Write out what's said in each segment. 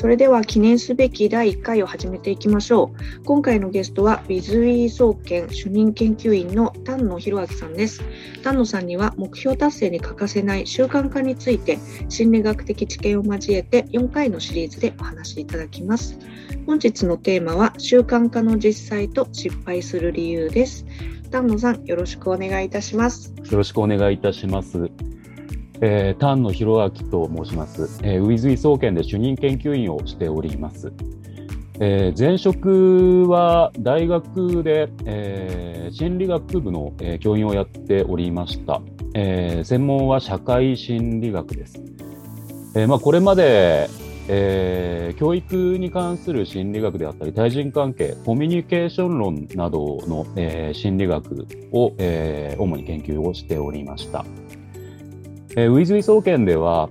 それでは記念すべき第1回を始めていきましょう。今回のゲストは、ウィズイ総研主任研究員の丹野博明さんです。丹野さんには目標達成に欠かせない習慣化について、心理学的知見を交えて4回のシリーズでお話しいただきます。本日のテーマは、習慣化の実際と失敗する理由です。丹野さん、よろしくお願いいたします。よろしくお願いいたします。えー、丹野博明と申します、えー、ウィズイ総研で主任研究員をしております。えー、前職は大学で、えー、心理学部の、えー、教員をやっておりました。えー、専門は社会心理学です。えーまあ、これまで、えー、教育に関する心理学であったり、対人関係、コミュニケーション論などの、えー、心理学を、えー、主に研究をしておりました。えー、ウィズウィ総研では、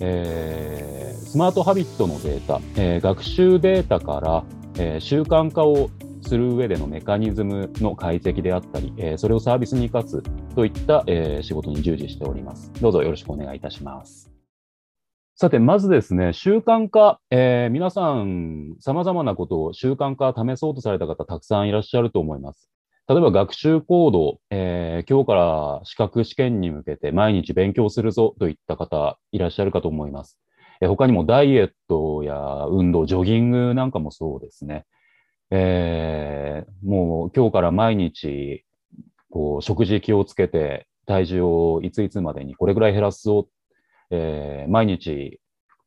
えー、スマートハビットのデータ、えー、学習データから、えー、習慣化をする上でのメカニズムの解析であったり、えー、それをサービスに生かすといった、えー、仕事に従事しております。どうぞよろしくお願いいたします。さて、まずですね、習慣化、えー、皆さん、様々なことを習慣化試そうとされた方、たくさんいらっしゃると思います。例えば学習行動、えー、今日から資格試験に向けて毎日勉強するぞといった方いらっしゃるかと思います。えー、他にもダイエットや運動、ジョギングなんかもそうですね。えー、もう今日から毎日こう食事気をつけて体重をいついつまでにこれぐらい減らすぞ、えー、毎日、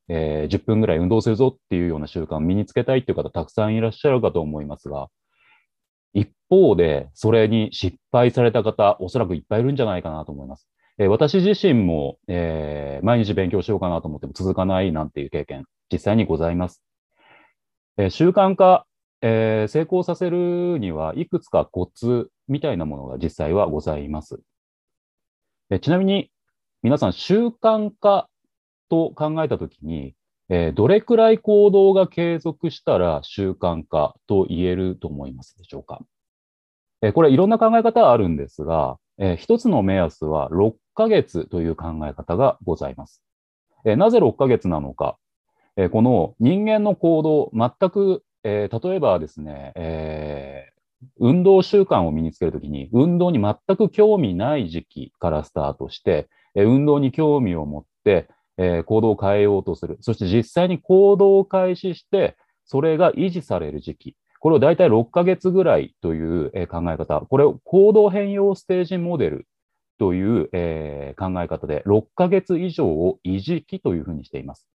えー、10分ぐらい運動するぞっていうような習慣を身につけたいっていう方たくさんいらっしゃるかと思いますが、方で、それに失敗された方、おそらくいっぱいいるんじゃないかなと思います。えー、私自身も、えー、毎日勉強しようかなと思っても続かないなんていう経験、実際にございます。えー、習慣化、え成功させるにはいくつかコツみたいなものが実際はございます。えちなみに、皆さん習慣化と考えたときに、え、どれくらい行動が継続したら習慣化と言えると思いますでしょうか？え、これいろんな考え方があるんですが、えー、一つの目安は6ヶ月という考え方がございます。え、なぜ6ヶ月なのか、え、この人間の行動、全く、え、例えばですね、え、運動習慣を身につけるときに、運動に全く興味ない時期からスタートして、え、運動に興味を持って、え、行動を変えようとする。そして実際に行動を開始して、それが維持される時期。これを大体6ヶ月ぐらいという、考え方。これを行動変容ステージモデルという、考え方で、6ヶ月以上を維持期というふうにしています。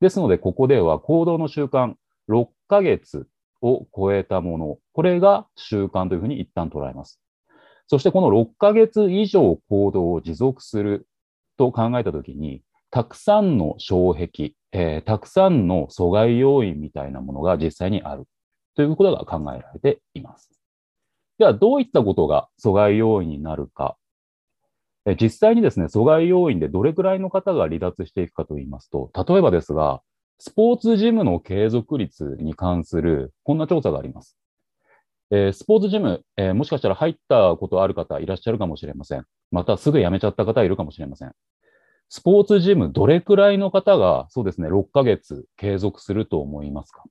ですので、ここでは行動の習慣、6ヶ月を超えたもの、これが習慣というふうに一旦捉えます。そしてこの6ヶ月以上行動を持続すると考えたときに、たくさんの障壁、えー、たくさんの阻害要因みたいなものが実際にあるということが考えられています。では、どういったことが阻害要因になるか。実際にですね、阻害要因でどれくらいの方が離脱していくかと言いますと、例えばですが、スポーツジムの継続率に関するこんな調査があります。えー、スポーツジム、えー、もしかしたら入ったことある方いらっしゃるかもしれません。またすぐ辞めちゃった方いるかもしれません。スポーツジム、どれくらいの方が、そうですね、6ヶ月継続すると思いますか？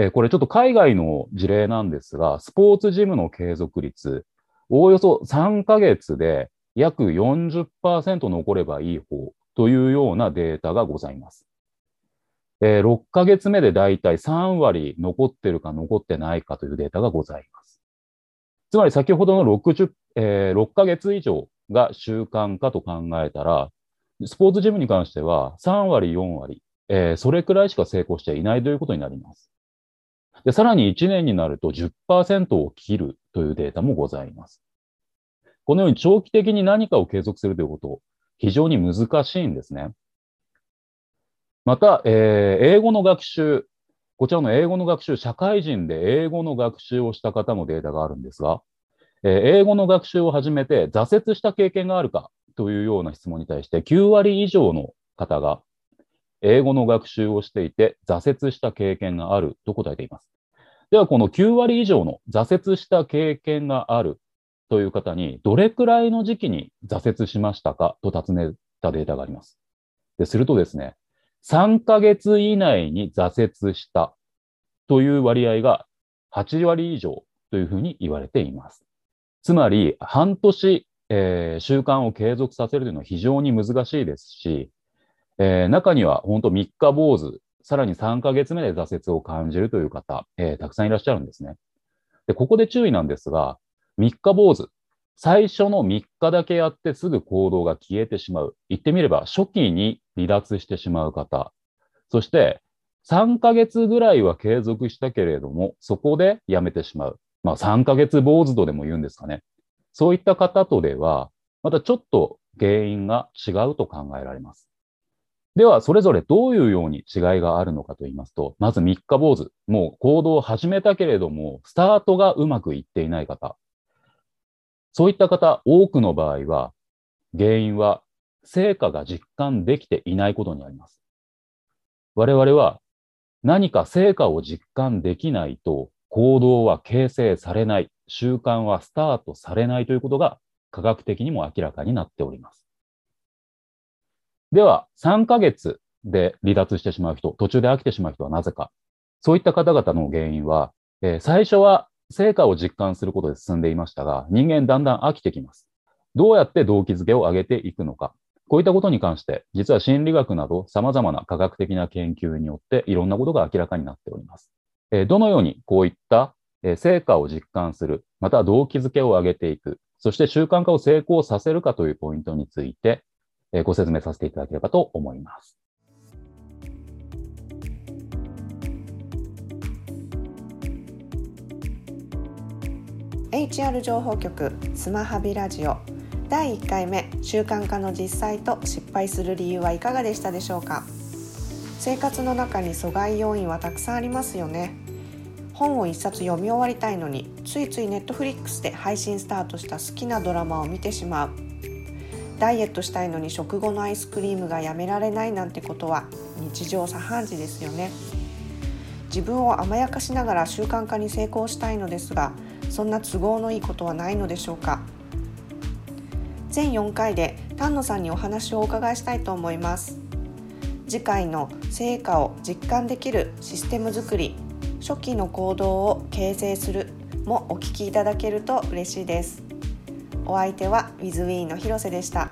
え、これちょっと海外の事例なんですが、スポーツジムの継続率、おおよそ3ヶ月で約40%残ればいい方というようなデータがございます。え、6ヶ月目でだいたい3割残ってるか残ってないかというデータがございます。つまり先ほどの60、えー、6ヶ月以上が習慣化と考えたら、スポーツジムに関しては3割、4割、えー、それくらいしか成功していないということになります。で、さらに1年になると10%を切るというデータもございます。このように長期的に何かを継続するということ、非常に難しいんですね。また、えー、英語の学習、こちらの英語の学習、社会人で英語の学習をした方のデータがあるんですが、えー、英語の学習を始めて挫折した経験があるかというような質問に対して9割以上の方が英語の学習をしていて挫折した経験があると答えています。では、この9割以上の挫折した経験があるという方にどれくらいの時期に挫折しましたかと尋ねたデータがあります。でするとですね、3ヶ月以内に挫折したという割合が8割以上というふうに言われています。つまり、半年、えー、習慣を継続させるというのは非常に難しいですし、えー、中には本当3日坊主、さらに3ヶ月目で挫折を感じるという方、えー、たくさんいらっしゃるんですね。で、ここで注意なんですが、3日坊主、最初の3日だけやってすぐ行動が消えてしまう。言ってみれば、初期に離脱してしまう方。そして、3ヶ月ぐらいは継続したけれども、そこでやめてしまう。まあ、3ヶ月坊主とでも言うんですかね。そういった方とでは、またちょっと原因が違うと考えられます。では、それぞれどういうように違いがあるのかと言いますと、まず3日坊主。もう行動を始めたけれども、スタートがうまくいっていない方。そういった方、多くの場合は、原因は成果が実感できていないことにあります。我々は何か成果を実感できないと行動は形成されない、習慣はスタートされないということが科学的にも明らかになっております。では、3ヶ月で離脱してしまう人、途中で飽きてしまう人はなぜか。そういった方々の原因は、えー、最初は成果を実感することで進んでいましたが、人間だんだん飽きてきます。どうやって動機づけを上げていくのか。こういったことに関して、実は心理学など様々な科学的な研究によっていろんなことが明らかになっております。えー、どのようにこういった、えー、成果を実感する、また動機づけを上げていく、そして習慣化を成功させるかというポイントについて、えー、ご説明させていただければと思います。HR 情報局スマハビラジオ第1回目習慣化の実際と失敗する理由はいかがでしたでしょうか？生活の中に阻害要因はたくさんありますよね。本を一冊読み終わりたいのについついネットフリックスで配信スタートした好きなドラマを見てしまう。ダイエットしたいのに食後のアイスクリームがやめられないなんてことは日常茶飯事ですよね。自分を甘やかしながら習慣化に成功したいのですがそんな都合のいいことはないのでしょうか。全4回で丹野さんにお話をお伺いしたいと思います。次回の成果を実感できるシステム作り初期の行動を形成するもお聞きいただけると嬉しいです。お相手は WithWe の広瀬でした。